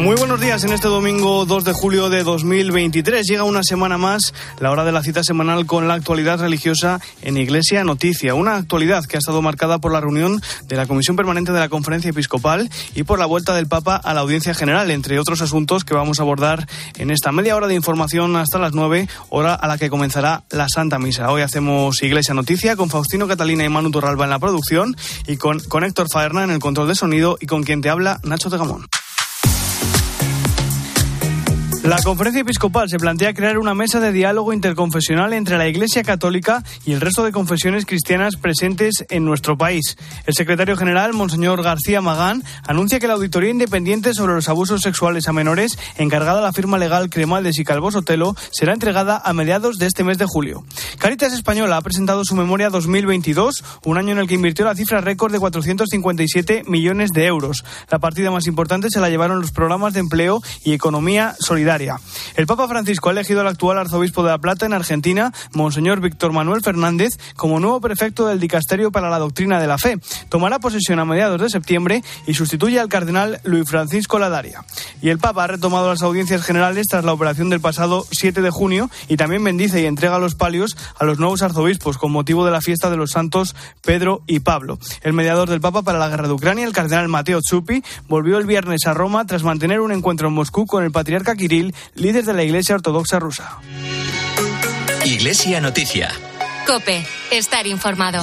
Muy buenos días en este domingo 2 de julio de 2023. Llega una semana más la hora de la cita semanal con la actualidad religiosa en Iglesia Noticia. Una actualidad que ha estado marcada por la reunión de la Comisión Permanente de la Conferencia Episcopal y por la vuelta del Papa a la Audiencia General, entre otros asuntos que vamos a abordar en esta media hora de información hasta las 9, hora a la que comenzará la Santa Misa. Hoy hacemos Iglesia Noticia con Faustino Catalina y Manu Torralba en la producción y con, con Héctor Faerna en el control de sonido y con quien te habla Nacho Tegamón. La conferencia episcopal se plantea crear una mesa de diálogo interconfesional entre la Iglesia Católica y el resto de confesiones cristianas presentes en nuestro país. El secretario general, Monseñor García Magán, anuncia que la auditoría independiente sobre los abusos sexuales a menores, encargada a la firma legal Cremaldes y Calvo Sotelo, será entregada a mediados de este mes de julio. Caritas Española ha presentado su memoria 2022, un año en el que invirtió la cifra récord de 457 millones de euros. La partida más importante se la llevaron los programas de empleo y economía solidaria el Papa Francisco ha elegido al actual arzobispo de La Plata en Argentina, Monseñor Víctor Manuel Fernández, como nuevo prefecto del Dicasterio para la Doctrina de la Fe. Tomará posesión a mediados de septiembre y sustituye al cardenal Luis Francisco Ladaria. Y el Papa ha retomado las audiencias generales tras la operación del pasado 7 de junio y también bendice y entrega los palios a los nuevos arzobispos con motivo de la fiesta de los santos Pedro y Pablo. El mediador del Papa para la guerra de Ucrania, el cardenal Mateo Zuppi, volvió el viernes a Roma tras mantener un encuentro en Moscú con el patriarca Kirill líder de la Iglesia Ortodoxa rusa. Iglesia Noticia. Cope, estar informado.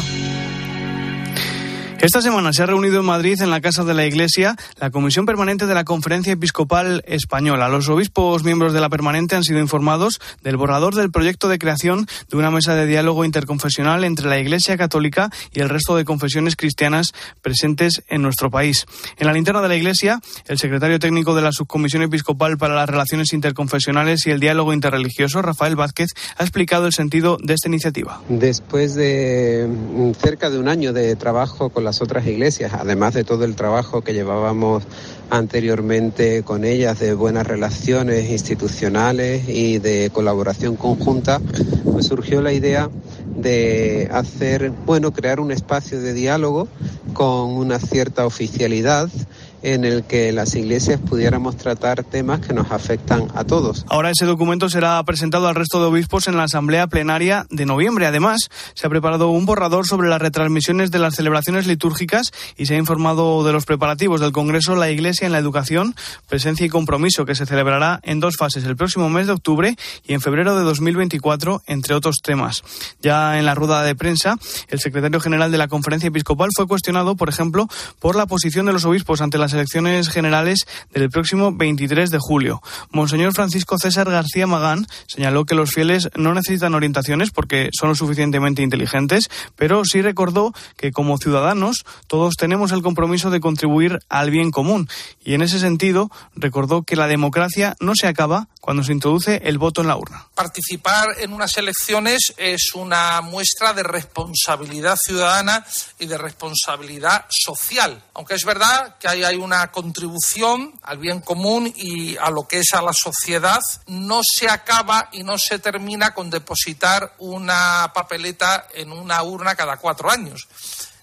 Esta semana se ha reunido en Madrid, en la Casa de la Iglesia, la Comisión Permanente de la Conferencia Episcopal Española. Los obispos miembros de la permanente han sido informados del borrador del proyecto de creación de una mesa de diálogo interconfesional entre la Iglesia Católica y el resto de confesiones cristianas presentes en nuestro país. En la linterna de la Iglesia, el secretario técnico de la Subcomisión Episcopal para las Relaciones Interconfesionales y el Diálogo Interreligioso, Rafael Vázquez, ha explicado el sentido de esta iniciativa. Después de mm, cerca de un año de trabajo con las otras iglesias, además de todo el trabajo que llevábamos anteriormente con ellas de buenas relaciones institucionales y de colaboración conjunta, pues surgió la idea de hacer, bueno, crear un espacio de diálogo con una cierta oficialidad en el que las iglesias pudiéramos tratar temas que nos afectan a todos. Ahora ese documento será presentado al resto de obispos en la Asamblea Plenaria de noviembre. Además, se ha preparado un borrador sobre las retransmisiones de las celebraciones litúrgicas y se ha informado de los preparativos del Congreso La Iglesia en la Educación, Presencia y Compromiso, que se celebrará en dos fases, el próximo mes de octubre y en febrero de 2024, entre otros temas. Ya en la rueda de prensa, el secretario general de la Conferencia Episcopal fue cuestionado, por ejemplo, por la posición de los obispos ante las elecciones generales del próximo 23 de julio. Monseñor Francisco César García Magán señaló que los fieles no necesitan orientaciones porque son lo suficientemente inteligentes, pero sí recordó que como ciudadanos todos tenemos el compromiso de contribuir al bien común y en ese sentido recordó que la democracia no se acaba cuando se introduce el voto en la urna. Participar en unas elecciones es una muestra de responsabilidad ciudadana y de responsabilidad social, aunque es verdad que hay, hay una contribución al bien común y a lo que es a la sociedad, no se acaba y no se termina con depositar una papeleta en una urna cada cuatro años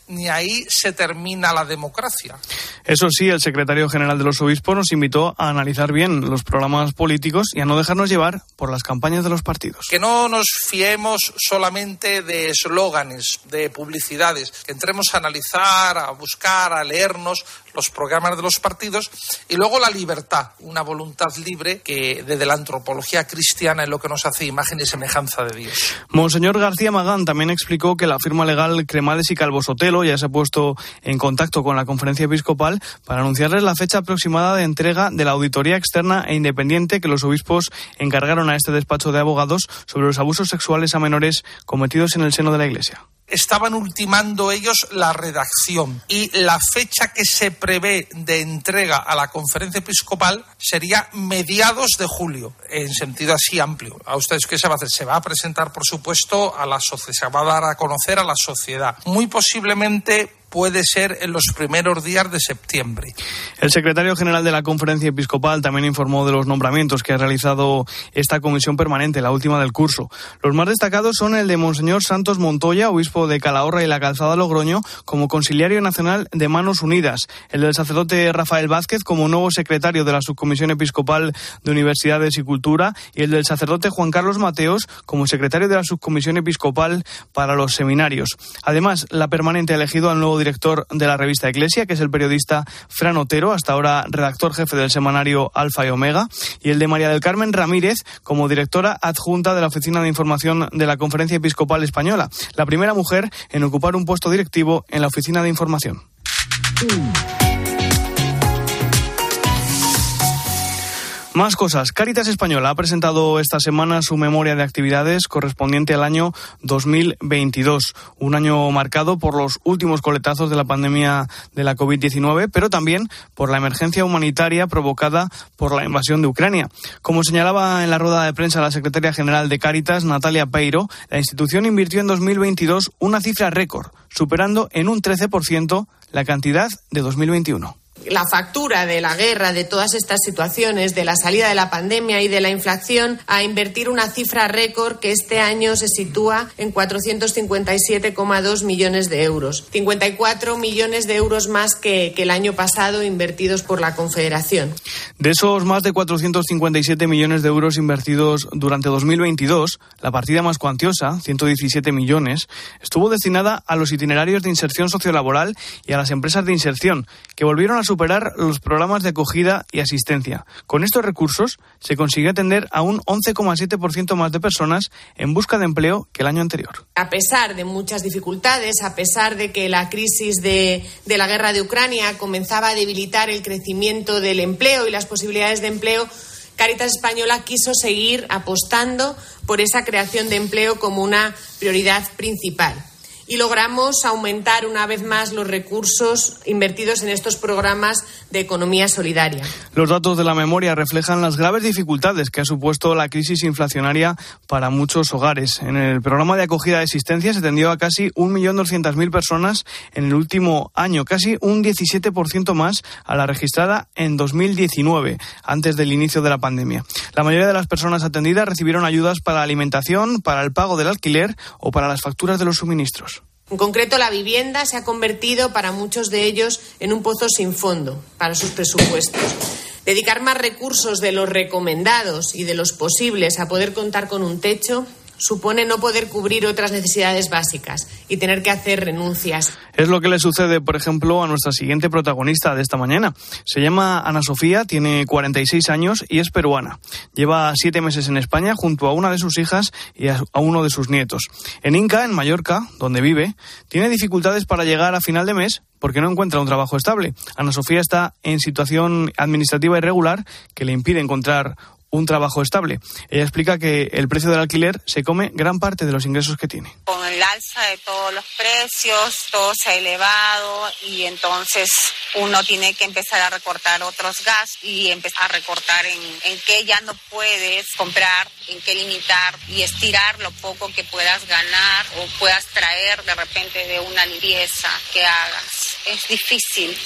ni ahí se termina la democracia. Eso sí, el secretario general de los obispos nos invitó a analizar bien los programas políticos y a no dejarnos llevar por las campañas de los partidos. Que no nos fiemos solamente de eslóganes, de publicidades, que entremos a analizar, a buscar, a leernos los programas de los partidos y luego la libertad, una voluntad libre que desde la antropología cristiana es lo que nos hace imagen y semejanza de Dios. Monseñor García Magán también explicó que la firma legal Cremades y Calvo Sotelo ya se ha puesto en contacto con la conferencia episcopal para anunciarles la fecha aproximada de entrega de la auditoría externa e independiente que los obispos encargaron a este despacho de abogados sobre los abusos sexuales a menores cometidos en el seno de la Iglesia estaban ultimando ellos la redacción y la fecha que se prevé de entrega a la conferencia episcopal sería mediados de julio, en sentido así amplio. ¿A ustedes qué se va a hacer? Se va a presentar, por supuesto, a la sociedad, se va a dar a conocer a la sociedad. Muy posiblemente puede ser en los primeros días de septiembre. El secretario general de la Conferencia Episcopal también informó de los nombramientos que ha realizado esta comisión permanente, la última del curso. Los más destacados son el de Monseñor Santos Montoya, obispo de Calahorra y la Calzada Logroño, como conciliario nacional de Manos Unidas, el del sacerdote Rafael Vázquez como nuevo secretario de la Subcomisión Episcopal de Universidades y Cultura y el del sacerdote Juan Carlos Mateos como secretario de la Subcomisión Episcopal para los Seminarios. Además, la permanente ha elegido al nuevo director de la revista Iglesia, que es el periodista Fran Otero, hasta ahora redactor jefe del semanario Alfa y Omega, y el de María del Carmen Ramírez como directora adjunta de la Oficina de Información de la Conferencia Episcopal Española, la primera mujer en ocupar un puesto directivo en la Oficina de Información. Más cosas. Caritas Española ha presentado esta semana su memoria de actividades correspondiente al año 2022, un año marcado por los últimos coletazos de la pandemia de la COVID-19, pero también por la emergencia humanitaria provocada por la invasión de Ucrania. Como señalaba en la rueda de prensa la secretaria general de Caritas, Natalia Peiro, la institución invirtió en 2022 una cifra récord, superando en un 13% la cantidad de 2021 la factura de la guerra, de todas estas situaciones, de la salida de la pandemia y de la inflación, a invertir una cifra récord que este año se sitúa en 457,2 millones de euros. 54 millones de euros más que, el año pasado invertidos por la Confederación. De esos más de 457 millones de euros invertidos durante 2022, la partida más cuantiosa, 117 millones, estuvo destinada a los itinerarios de inserción sociolaboral y a las empresas de inserción, que volvieron a superar los programas de acogida y asistencia. Con estos recursos se consiguió atender a un 11,7% más de personas en busca de empleo que el año anterior. A pesar de muchas dificultades, a pesar de que la crisis de, de la guerra de Ucrania comenzaba a debilitar el crecimiento del empleo y las posibilidades de empleo, Caritas Española quiso seguir apostando por esa creación de empleo como una prioridad principal y logramos aumentar una vez más los recursos invertidos en estos programas de economía solidaria. Los datos de la memoria reflejan las graves dificultades que ha supuesto la crisis inflacionaria para muchos hogares. En el programa de acogida de existencia se atendió a casi 1.200.000 personas en el último año, casi un 17% más a la registrada en 2019, antes del inicio de la pandemia. La mayoría de las personas atendidas recibieron ayudas para la alimentación, para el pago del alquiler o para las facturas de los suministros. En concreto, la vivienda se ha convertido para muchos de ellos en un pozo sin fondo para sus presupuestos. Dedicar más recursos de los recomendados y de los posibles a poder contar con un techo supone no poder cubrir otras necesidades básicas y tener que hacer renuncias. Es lo que le sucede, por ejemplo, a nuestra siguiente protagonista de esta mañana. Se llama Ana Sofía, tiene 46 años y es peruana. Lleva siete meses en España junto a una de sus hijas y a uno de sus nietos. En Inca, en Mallorca, donde vive, tiene dificultades para llegar a final de mes porque no encuentra un trabajo estable. Ana Sofía está en situación administrativa irregular que le impide encontrar un trabajo estable. Ella explica que el precio del alquiler se come gran parte de los ingresos que tiene. Con el alza de todos los precios, todo se ha elevado y entonces uno tiene que empezar a recortar otros gastos y empezar a recortar en, en qué ya no puedes comprar, en qué limitar y estirar lo poco que puedas ganar o puedas traer de repente de una limpieza que hagas es difícil.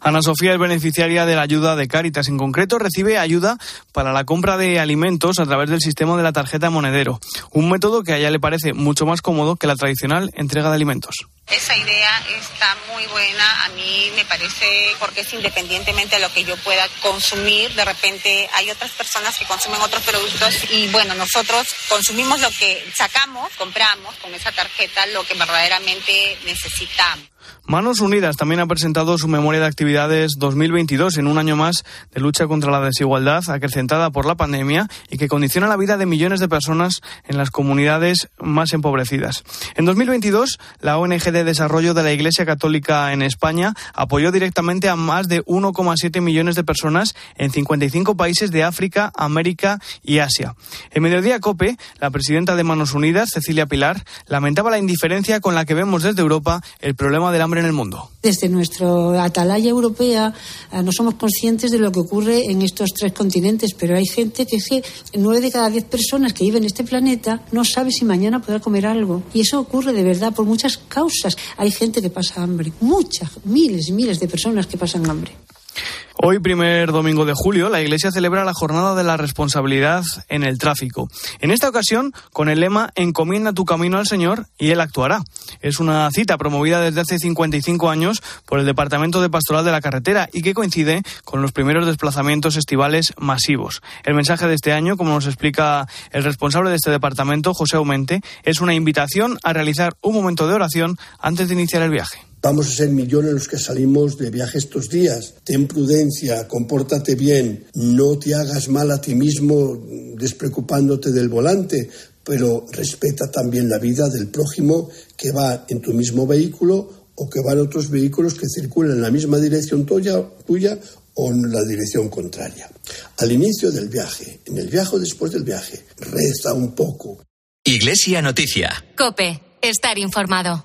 Ana Sofía es beneficiaria de la ayuda de Cáritas. En concreto, recibe ayuda para la compra de alimentos a través del sistema de la tarjeta monedero, un método que a ella le parece mucho más cómodo que la tradicional entrega de alimentos. Esa idea está muy buena, a mí me parece porque es independientemente de lo que yo pueda consumir, de repente hay otras personas que consumen otros productos y bueno, nosotros consumimos lo que sacamos, compramos con esa tarjeta lo que verdaderamente necesitamos. Manos Unidas también ha presentado su memoria de actividades 2022 en un año más de lucha contra la desigualdad acrecentada por la pandemia y que condiciona la vida de millones de personas en las comunidades más empobrecidas. En 2022, la ONG de Desarrollo de la Iglesia Católica en España apoyó directamente a más de 1,7 millones de personas en 55 países de África, América y Asia. En Mediodía Cope, la presidenta de Manos Unidas, Cecilia Pilar, lamentaba la indiferencia con la que vemos desde Europa el problema del hambre en el mundo. Desde nuestra atalaya europea eh, no somos conscientes de lo que ocurre en estos tres continentes, pero hay gente que es que nueve de cada diez personas que viven en este planeta no sabe si mañana podrá comer algo. Y eso ocurre de verdad por muchas causas. Hay gente que pasa hambre, muchas, miles y miles de personas que pasan hambre. Hoy, primer domingo de julio, la Iglesia celebra la jornada de la responsabilidad en el tráfico. En esta ocasión, con el lema Encomienda tu camino al Señor y Él actuará. Es una cita promovida desde hace 55 años por el Departamento de Pastoral de la Carretera y que coincide con los primeros desplazamientos estivales masivos. El mensaje de este año, como nos explica el responsable de este departamento, José Aumente, es una invitación a realizar un momento de oración antes de iniciar el viaje. Vamos a ser millones los que salimos de viaje estos días. Ten prudencia, compórtate bien, no te hagas mal a ti mismo despreocupándote del volante, pero respeta también la vida del prójimo que va en tu mismo vehículo o que va en otros vehículos que circulan en la misma dirección tuya, tuya o en la dirección contraria. Al inicio del viaje, en el viaje o después del viaje, reza un poco. Iglesia Noticia. Cope, estar informado.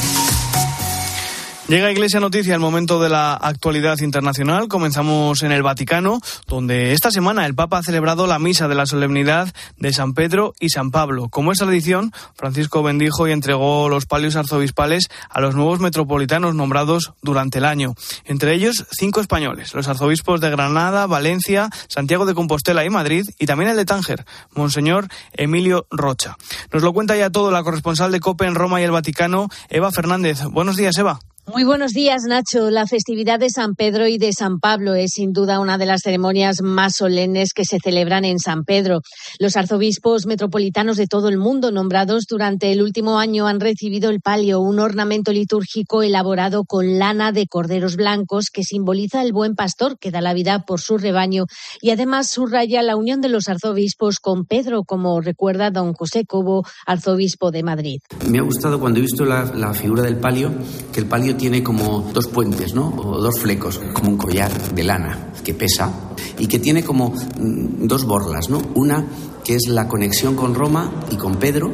Llega Iglesia Noticia el momento de la actualidad internacional. Comenzamos en el Vaticano, donde esta semana el Papa ha celebrado la misa de la solemnidad de San Pedro y San Pablo. Como es tradición, Francisco bendijo y entregó los palios arzobispales a los nuevos metropolitanos nombrados durante el año. Entre ellos, cinco españoles, los arzobispos de Granada, Valencia, Santiago de Compostela y Madrid, y también el de Tánger, Monseñor Emilio Rocha. Nos lo cuenta ya todo la corresponsal de COPE en Roma y el Vaticano, Eva Fernández. Buenos días, Eva. Muy buenos días, Nacho. La festividad de San Pedro y de San Pablo es sin duda una de las ceremonias más solemnes que se celebran en San Pedro. Los arzobispos metropolitanos de todo el mundo nombrados durante el último año han recibido el palio, un ornamento litúrgico elaborado con lana de corderos blancos que simboliza el buen pastor que da la vida por su rebaño y además subraya la unión de los arzobispos con Pedro, como recuerda don José Cobo, arzobispo de Madrid. Me ha gustado cuando he visto la, la figura del palio, que el palio tiene como dos puentes, ¿no? O dos flecos, como un collar de lana que pesa y que tiene como mm, dos borlas, ¿no? Una que es la conexión con Roma y con Pedro,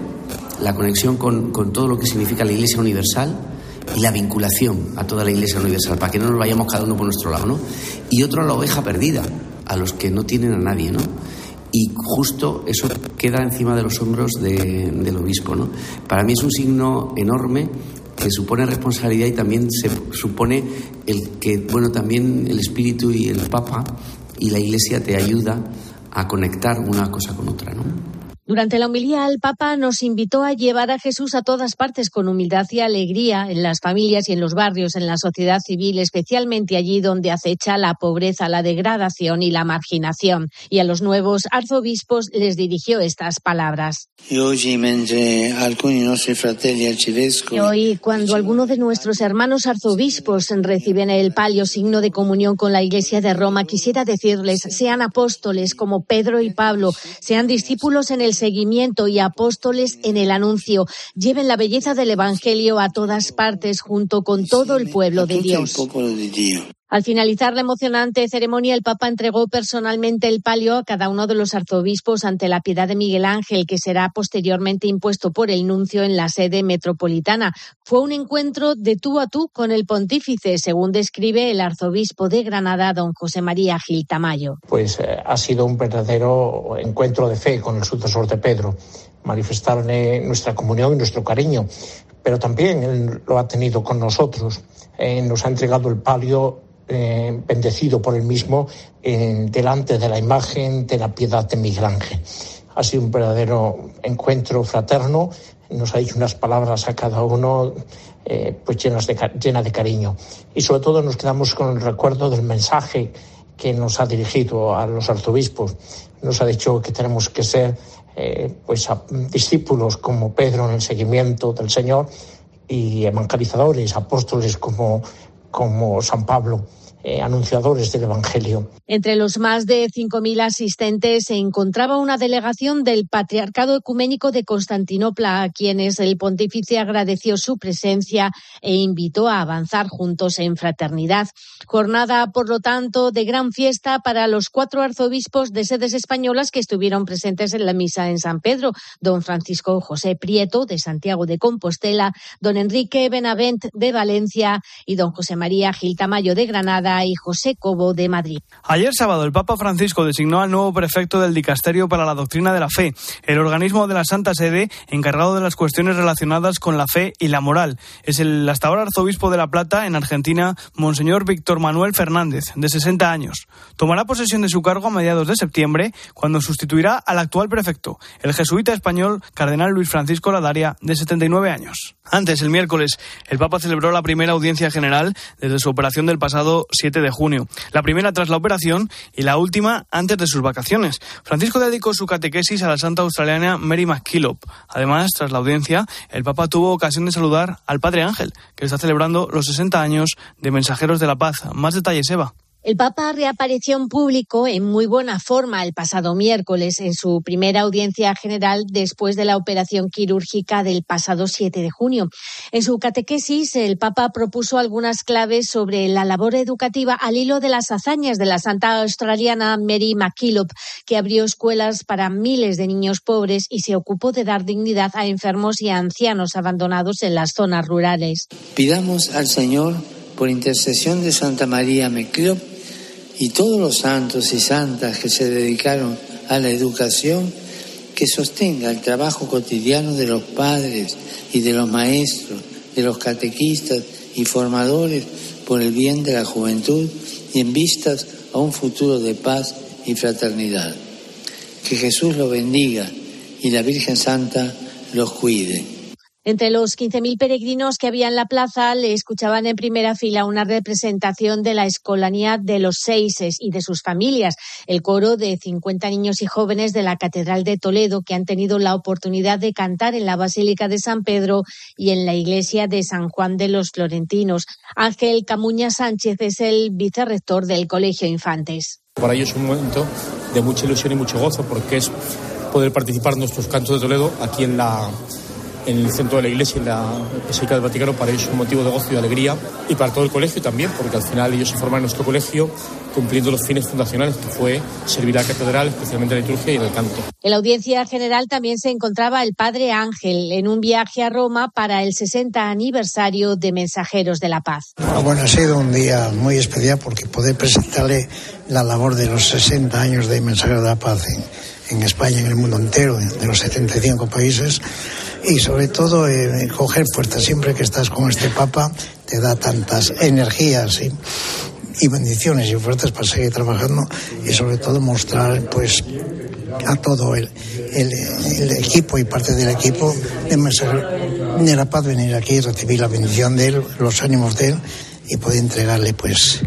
la conexión con, todo lo que significa la Iglesia Universal y la vinculación a toda la Iglesia Universal, para que no nos vayamos cada uno por nuestro lado, ¿no? Y otro la oveja perdida, a los que no tienen a nadie, ¿no? y justo eso queda encima de los hombros de, del obispo. ¿no? Para mí es un signo enorme que supone responsabilidad y también se supone el que, bueno, también el Espíritu y el Papa y la Iglesia te ayuda a conectar una cosa con otra, ¿no? Durante la homilía, el Papa nos invitó a llevar a Jesús a todas partes con humildad y alegría, en las familias y en los barrios, en la sociedad civil, especialmente allí donde acecha la pobreza, la degradación y la marginación. Y a los nuevos arzobispos les dirigió estas palabras. Y hoy, cuando algunos de nuestros hermanos arzobispos reciben el palio signo de comunión con la Iglesia de Roma, quisiera decirles, sean apóstoles como Pedro y Pablo, sean discípulos en el seguimiento y apóstoles en el anuncio. Lleven la belleza del Evangelio a todas partes junto con todo el pueblo de Dios. Al finalizar la emocionante ceremonia, el Papa entregó personalmente el palio a cada uno de los arzobispos ante la piedad de Miguel Ángel, que será posteriormente impuesto por el nuncio en la sede metropolitana. Fue un encuentro de tú a tú con el pontífice, según describe el arzobispo de Granada, don José María Gil Tamayo. Pues eh, ha sido un verdadero encuentro de fe con el sucesor de Pedro, manifestarle nuestra comunión y nuestro cariño, pero también él lo ha tenido con nosotros. Eh, nos ha entregado el palio eh, bendecido por el mismo delante de la imagen de la piedad de Miguel Ángel. Ha sido un verdadero encuentro fraterno, nos ha dicho unas palabras a cada uno eh, pues llenas de, cariño. Y sobre todo nos quedamos con el recuerdo del mensaje que nos ha dirigido a los arzobispos. Nos ha dicho que tenemos que ser eh, pues discípulos como Pedro en el seguimiento del Señor y evangelizadores, apóstoles como como San Pablo eh, anunciadores del Evangelio. Entre los más de 5.000 asistentes se encontraba una delegación del Patriarcado Ecuménico de Constantinopla, a quienes el pontífice agradeció su presencia e invitó a avanzar juntos en fraternidad. Jornada, por lo tanto, de gran fiesta para los cuatro arzobispos de sedes españolas que estuvieron presentes en la misa en San Pedro, don Francisco José Prieto de Santiago de Compostela, don Enrique Benavent de Valencia y don José María Gil Tamayo de Granada y José Cobo de Madrid. Ayer sábado el Papa Francisco designó al nuevo prefecto del Dicasterio para la Doctrina de la Fe, el organismo de la Santa Sede encargado de las cuestiones relacionadas con la fe y la moral. Es el hasta ahora arzobispo de La Plata, en Argentina, Monseñor Víctor Manuel Fernández, de 60 años. Tomará posesión de su cargo a mediados de septiembre, cuando sustituirá al actual prefecto, el jesuita español Cardenal Luis Francisco Ladaria, de 79 años. Antes, el miércoles, el Papa celebró la primera audiencia general desde su operación del pasado 7 de junio. La primera tras la operación y la última antes de sus vacaciones. Francisco dedicó su catequesis a la santa australiana Mary McKillop. Además, tras la audiencia, el Papa tuvo ocasión de saludar al Padre Ángel, que está celebrando los 60 años de Mensajeros de la Paz. Más detalles, Eva. El Papa reapareció en público en muy buena forma el pasado miércoles en su primera audiencia general después de la operación quirúrgica del pasado 7 de junio. En su catequesis, el Papa propuso algunas claves sobre la labor educativa al hilo de las hazañas de la santa australiana Mary McKillop, que abrió escuelas para miles de niños pobres y se ocupó de dar dignidad a enfermos y a ancianos abandonados en las zonas rurales. Pidamos al Señor, por intercesión de Santa María McKillop, y todos los santos y santas que se dedicaron a la educación, que sostenga el trabajo cotidiano de los padres y de los maestros, de los catequistas y formadores por el bien de la juventud y en vistas a un futuro de paz y fraternidad. Que Jesús los bendiga y la Virgen Santa los cuide. Entre los 15.000 peregrinos que había en la plaza le escuchaban en primera fila una representación de la escolanía de los Seises y de sus familias, el coro de 50 niños y jóvenes de la Catedral de Toledo que han tenido la oportunidad de cantar en la Basílica de San Pedro y en la iglesia de San Juan de los Florentinos. Ángel Camuña Sánchez es el vicerrector del Colegio Infantes. Para ellos es un momento de mucha ilusión y mucho gozo porque es poder participar en nuestros cantos de Toledo aquí en la en el centro de la iglesia, en la Basílica del Vaticano, para ellos es un motivo de gozo y de alegría y para todo el colegio también, porque al final ellos se forman en nuestro colegio cumpliendo los fines fundacionales, que fue servir a la catedral, especialmente en la liturgia y en el canto. En la audiencia general también se encontraba el padre Ángel en un viaje a Roma para el 60 aniversario de Mensajeros de la Paz. Ah, bueno, ha sido un día muy especial porque poder presentarle la labor de los 60 años de Mensajeros de la Paz en, en España, en el mundo entero, de los 75 países y sobre todo eh, coger fuerza. Siempre que estás con este Papa te da tantas energías y, bendiciones y fuerzas para seguir trabajando y sobre todo mostrar pues a todo el, equipo y parte del equipo de, de la paz venir aquí y recibir la bendición de él, los ánimos de él y poder entregarle pues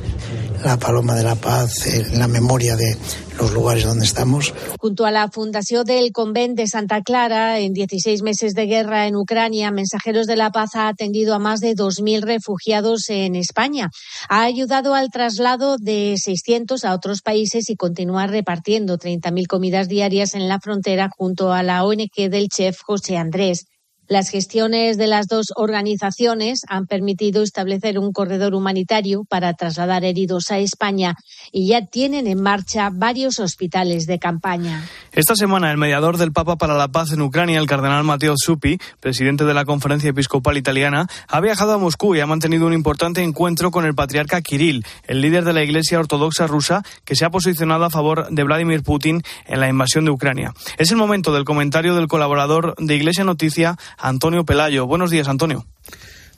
la paloma de la paz, la memoria de los lugares donde estamos. Junto a la fundación del Convent de Santa Clara, en 16 meses de guerra en Ucrania, Mensajeros de la Paz ha atendido a más de 2.000 refugiados en España. Ha ayudado al traslado de 600 a otros países y continúa repartiendo 30.000 comidas diarias en la frontera junto a la ONG del chef José Andrés. Las gestiones de las dos organizaciones han permitido establecer un corredor humanitario para trasladar heridos a España y ya tienen en marcha varios hospitales de campaña. Esta semana, el mediador del Papa para la Paz en Ucrania, el cardenal Matteo Zuppi, presidente de la Conferencia Episcopal Italiana, ha viajado a Moscú y ha mantenido un importante encuentro con el patriarca Kirill, el líder de la Iglesia Ortodoxa rusa, que se ha posicionado a favor de Vladimir Putin en la invasión de Ucrania. Es el momento del comentario del colaborador de Iglesia Noticia, Antonio Pelayo. Buenos días, Antonio.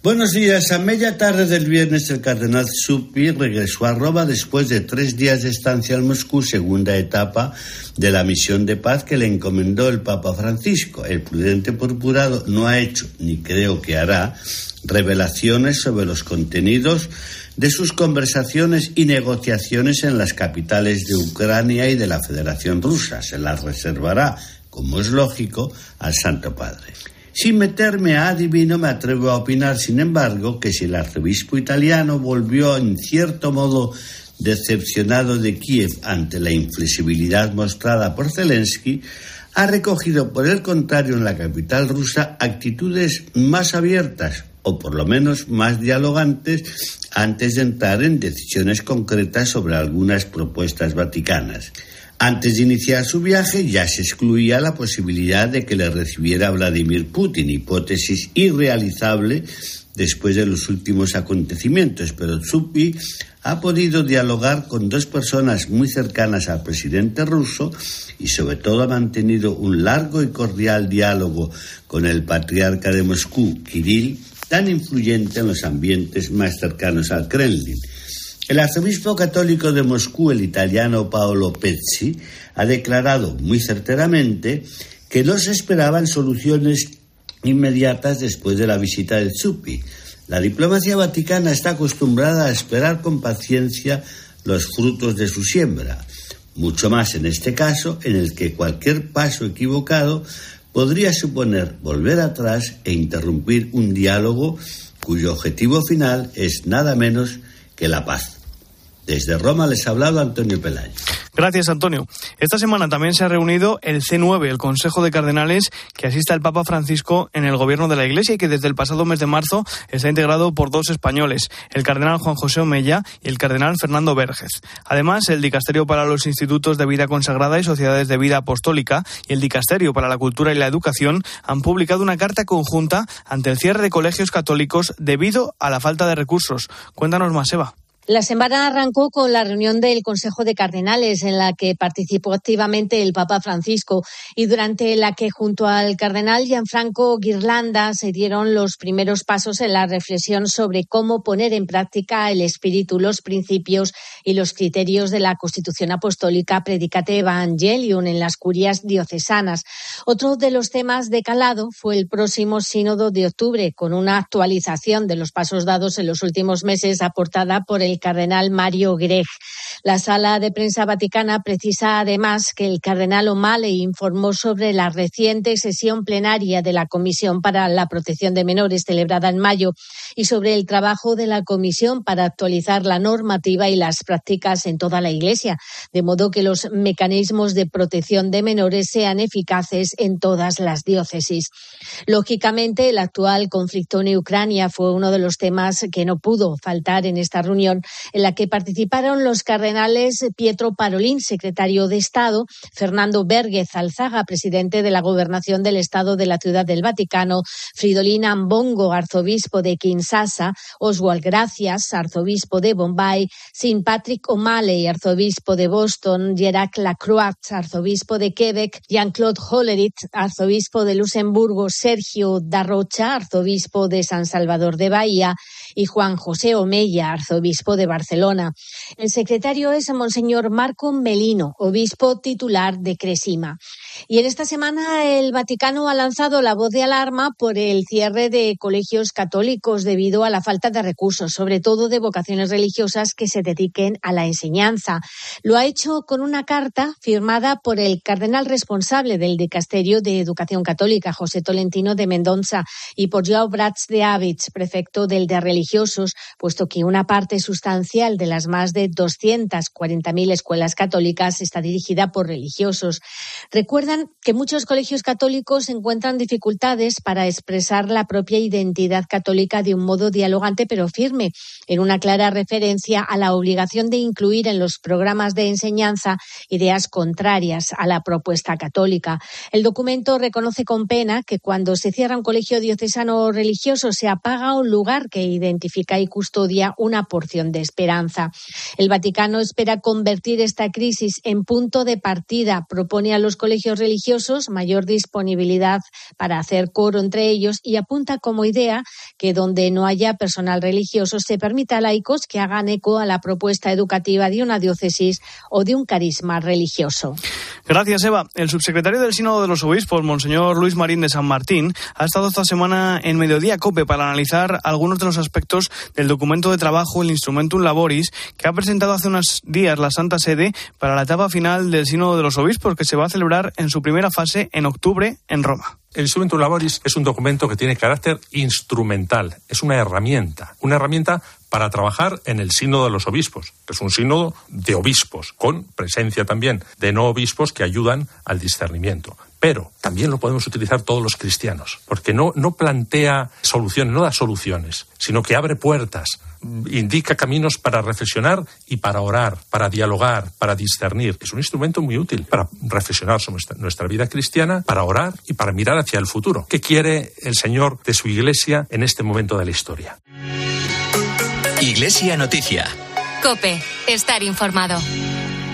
Buenos días. A media tarde del viernes, el cardenal Zuppi regresó a Roma después de tres días de estancia en Moscú, segunda etapa de la misión de paz que le encomendó el Papa Francisco. El prudente purpurado no ha hecho, ni creo que hará, revelaciones sobre los contenidos de sus conversaciones y negociaciones en las capitales de Ucrania y de la Federación Rusa. Se las reservará, como es lógico, al Santo Padre. Sin meterme a adivino, me atrevo a opinar, sin embargo, que si el arzobispo italiano volvió en cierto modo decepcionado de Kiev ante la inflexibilidad mostrada por Zelensky, ha recogido por el contrario en la capital rusa actitudes más abiertas o por lo menos más dialogantes antes de entrar en decisiones concretas sobre algunas propuestas vaticanas. Antes de iniciar su viaje ya se excluía la posibilidad de que le recibiera Vladimir Putin, hipótesis irrealizable después de los últimos acontecimientos, pero Tsupi ha podido dialogar con dos personas muy cercanas al presidente ruso y sobre todo ha mantenido un largo y cordial diálogo con el patriarca de Moscú, Kirill, tan influyente en los ambientes más cercanos al Kremlin. El arzobispo católico de Moscú, el italiano Paolo Pezzi, ha declarado muy certeramente que no se esperaban soluciones inmediatas después de la visita del Zupi. La diplomacia vaticana está acostumbrada a esperar con paciencia los frutos de su siembra, mucho más en este caso en el que cualquier paso equivocado podría suponer volver atrás e interrumpir un diálogo cuyo objetivo final es nada menos que la paz. Desde Roma les ha hablado Antonio Pelayo. Gracias, Antonio. Esta semana también se ha reunido el C9, el Consejo de Cardenales, que asiste al Papa Francisco en el gobierno de la Iglesia y que desde el pasado mes de marzo está integrado por dos españoles, el cardenal Juan José Omeya y el cardenal Fernando Vergez. Además, el Dicasterio para los Institutos de Vida Consagrada y Sociedades de Vida Apostólica y el Dicasterio para la Cultura y la Educación han publicado una carta conjunta ante el cierre de colegios católicos debido a la falta de recursos. Cuéntanos más, Eva. La semana arrancó con la reunión del Consejo de Cardenales en la que participó activamente el Papa Francisco y durante la que junto al cardenal Gianfranco Guirlanda se dieron los primeros pasos en la reflexión sobre cómo poner en práctica el espíritu, los principios y los criterios de la Constitución Apostólica Predicate Evangelium en las curias diocesanas. Otro de los temas de calado fue el próximo sínodo de octubre con una actualización de los pasos dados en los últimos meses aportada por el cardenal Mario Greg. La sala de prensa vaticana precisa además que el cardenal O'Malley informó sobre la reciente sesión plenaria de la Comisión para la Protección de Menores celebrada en mayo y sobre el trabajo de la Comisión para actualizar la normativa y las prácticas en toda la Iglesia, de modo que los mecanismos de protección de menores sean eficaces en todas las diócesis. Lógicamente, el actual conflicto en Ucrania fue uno de los temas que no pudo faltar en esta reunión en la que participaron los cardenales Pietro Parolín, secretario de Estado, Fernando Berguez Alzaga, presidente de la Gobernación del Estado de la Ciudad del Vaticano, Fridolin Ambongo, arzobispo de Kinshasa, Oswald Gracias, arzobispo de Bombay, St. Patrick O'Malley, arzobispo de Boston, Gerac Lacroix, arzobispo de Quebec, Jean-Claude Hollerit, arzobispo de Luxemburgo, Sergio Darrocha, arzobispo de San Salvador de Bahía, y Juan José Omeya, arzobispo de Barcelona. El secretario es Monseñor Marco Melino, obispo titular de Cresima. Y en esta semana el Vaticano ha lanzado la voz de alarma por el cierre de colegios católicos debido a la falta de recursos, sobre todo de vocaciones religiosas que se dediquen a la enseñanza. Lo ha hecho con una carta firmada por el cardenal responsable del Dicasterio de Educación Católica, José Tolentino de Mendoza, y por Joao Brats de Avich, prefecto del de religiosos, puesto que una parte sustancial de las más de 240.000 escuelas católicas está dirigida por religiosos. Recuerdan que muchos colegios católicos encuentran dificultades para expresar la propia identidad católica de un modo dialogante pero firme, en una clara referencia a la obligación de incluir en los programas de enseñanza ideas contrarias a la propuesta católica. El documento reconoce con pena que cuando se cierra un colegio diocesano religioso se apaga un lugar que identifica y custodia una porción de esperanza. El Vaticano espera convertir esta crisis en punto de partida. Propone a los colegios religiosos mayor disponibilidad para hacer coro entre ellos y apunta como idea que donde no haya personal religioso se permita a laicos que hagan eco a la propuesta educativa de una diócesis o de un carisma religioso. Gracias, Eva. El subsecretario del Sínodo de los Obispos, Monseñor Luis Marín de San Martín, ha estado esta semana en Mediodía COPE para analizar algunos de los aspectos del documento de trabajo, el Instrumentum Laboris, que ha presentado hace unos días la Santa Sede para la etapa final del Sínodo de los Obispos, que se va a celebrar en su primera fase en octubre en Roma. El instrumento laboris es un documento que tiene carácter instrumental, es una herramienta, una herramienta para trabajar en el sínodo de los obispos, que es un sínodo de obispos, con presencia también de no obispos que ayudan al discernimiento. Pero también lo podemos utilizar todos los cristianos, porque no, no plantea soluciones, no da soluciones, sino que abre puertas, indica caminos para reflexionar y para orar, para dialogar, para discernir. Es un instrumento muy útil para reflexionar sobre nuestra vida cristiana, para orar y para mirar hacia el futuro. ¿Qué quiere el Señor de su iglesia en este momento de la historia? Iglesia Noticia. Cope, estar informado.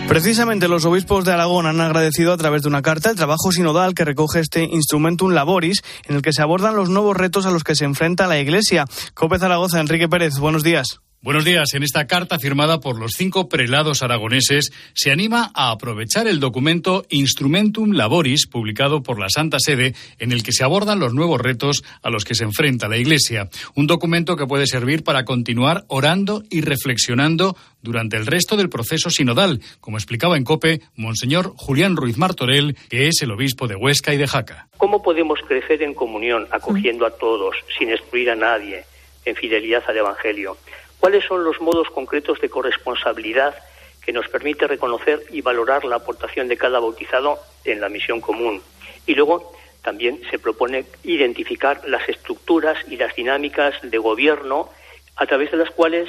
Precisamente los obispos de Aragón han agradecido a través de una carta el trabajo sinodal que recoge este Instrumentum Laboris, en el que se abordan los nuevos retos a los que se enfrenta la Iglesia. Cope Zaragoza, Enrique Pérez, buenos días. Buenos días. En esta carta firmada por los cinco prelados aragoneses se anima a aprovechar el documento Instrumentum Laboris publicado por la Santa Sede en el que se abordan los nuevos retos a los que se enfrenta la Iglesia. Un documento que puede servir para continuar orando y reflexionando durante el resto del proceso sinodal, como explicaba en COPE Monseñor Julián Ruiz Martorell, que es el obispo de Huesca y de Jaca. ¿Cómo podemos crecer en comunión, acogiendo a todos, sin excluir a nadie, en fidelidad al Evangelio? ¿Cuáles son los modos concretos de corresponsabilidad que nos permite reconocer y valorar la aportación de cada bautizado en la misión común? Y luego también se propone identificar las estructuras y las dinámicas de gobierno a través de las cuales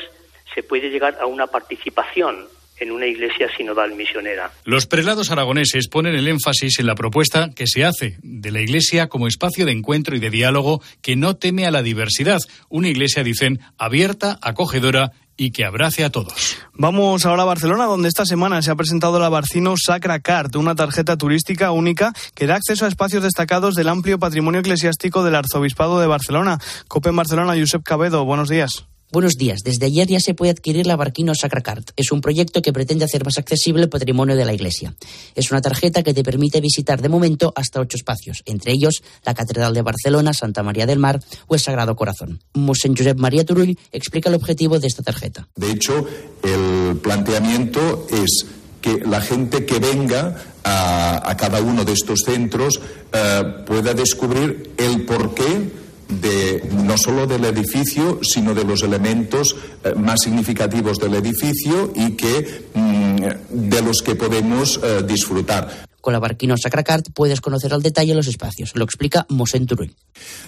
se puede llegar a una participación en una iglesia sinodal misionera. Los prelados aragoneses ponen el énfasis en la propuesta que se hace de la iglesia como espacio de encuentro y de diálogo que no teme a la diversidad. Una iglesia, dicen, abierta, acogedora y que abrace a todos. Vamos ahora a Barcelona, donde esta semana se ha presentado la Barcino Sacra Card, una tarjeta turística única que da acceso a espacios destacados del amplio patrimonio eclesiástico del Arzobispado de Barcelona. Cope en Barcelona, Josep Cabedo, buenos días. Buenos días. Desde ayer ya se puede adquirir la Barquino Sacracard. Es un proyecto que pretende hacer más accesible el patrimonio de la Iglesia. Es una tarjeta que te permite visitar de momento hasta ocho espacios, entre ellos la Catedral de Barcelona, Santa María del Mar o el Sagrado Corazón. Monsen Josep María Turull explica el objetivo de esta tarjeta. De hecho, el planteamiento es que la gente que venga a, cada uno de estos centros eh, pueda descubrir el porqué de no solo del edificio, sino de los elementos eh, más significativos del edificio y que mm, de los que podemos eh, disfrutar. Con la Barquino Sacracart puedes conocer al detalle los espacios. Lo explica Mosén Turull.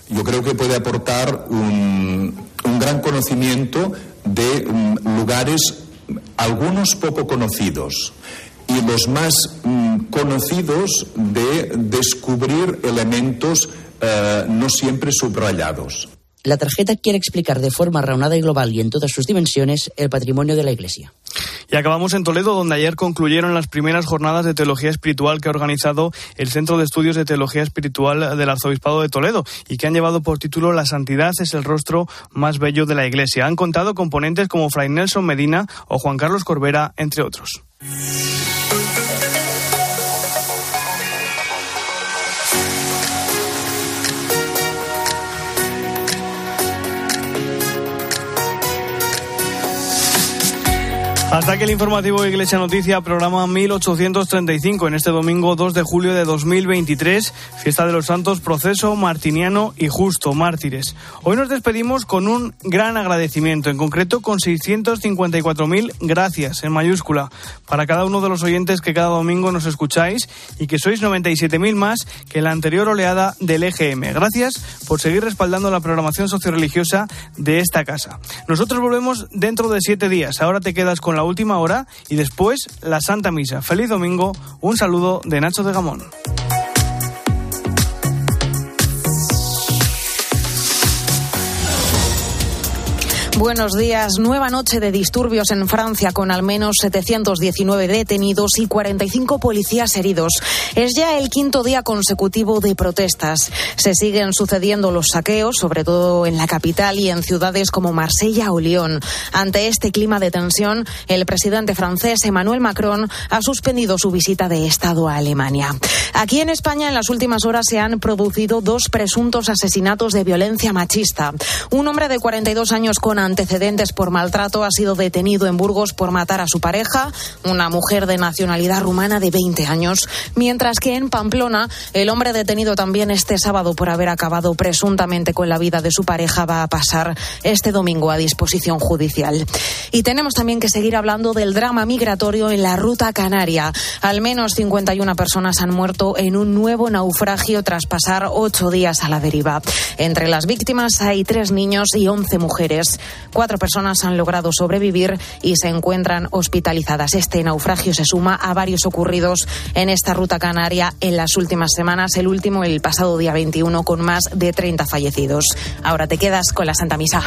Yo creo que puede aportar un, gran conocimiento de mm, lugares, algunos poco conocidos, y los más mm, conocidos de descubrir elementos eh, no siempre subrayados. La tarjeta quiere explicar de forma raonada y global y en todas sus dimensiones el patrimonio de la Iglesia. Y acabamos en Toledo, donde ayer concluyeron las primeras jornadas de teología espiritual que ha organizado el Centro de Estudios de Teología Espiritual del Arzobispado de Toledo y que han llevado por título La santidad es el rostro más bello de la Iglesia. Han contado componentes como Fray Nelson Medina o Juan Carlos Corbera, entre otros. Hasta aquí el informativo Iglesia Noticia, programa 1835, en este domingo 2 de julio de 2023, fiesta de los santos, proceso martiniano y justo, mártires. Hoy nos despedimos con un gran agradecimiento, en concreto con 654.000 gracias, en mayúscula, para cada uno de los oyentes que cada domingo nos escucháis y que sois 97.000 más que la anterior oleada del EGM. Gracias por seguir respaldando la programación socioreligiosa de esta casa. Nosotros volvemos dentro de siete días. Ahora te quedas con la última hora y después la Santa Misa. Feliz domingo, un saludo de Nacho de Gamón. Buenos días. Nueva noche de disturbios en Francia con al menos 719 detenidos y 45 policías heridos. Es ya el quinto día consecutivo de protestas. Se siguen sucediendo los saqueos, sobre todo en la capital y en ciudades como Marsella o Lyon. Ante este clima de tensión, el presidente francés Emmanuel Macron ha suspendido su visita de Estado a Alemania. Aquí en España en las últimas horas se han producido dos presuntos asesinatos de violencia machista. Un hombre de 42 años con antecedentes por maltrato ha sido detenido en Burgos por matar a su pareja, una mujer de nacionalidad rumana de 20 años, mientras que en Pamplona el hombre detenido también este sábado por haber acabado presuntamente con la vida de su pareja va a pasar este domingo a disposición judicial. Y tenemos también que seguir hablando del drama migratorio en la ruta canaria. Al menos 51 personas han muerto en un nuevo naufragio tras pasar ocho días a la deriva. Entre las víctimas hay tres niños y 11 mujeres. Cuatro personas han logrado sobrevivir y se encuentran hospitalizadas. Este naufragio se suma a varios ocurridos en esta ruta canaria en las últimas semanas, el último el pasado día 21 con más de 30 fallecidos. Ahora te quedas con la Santa Misa.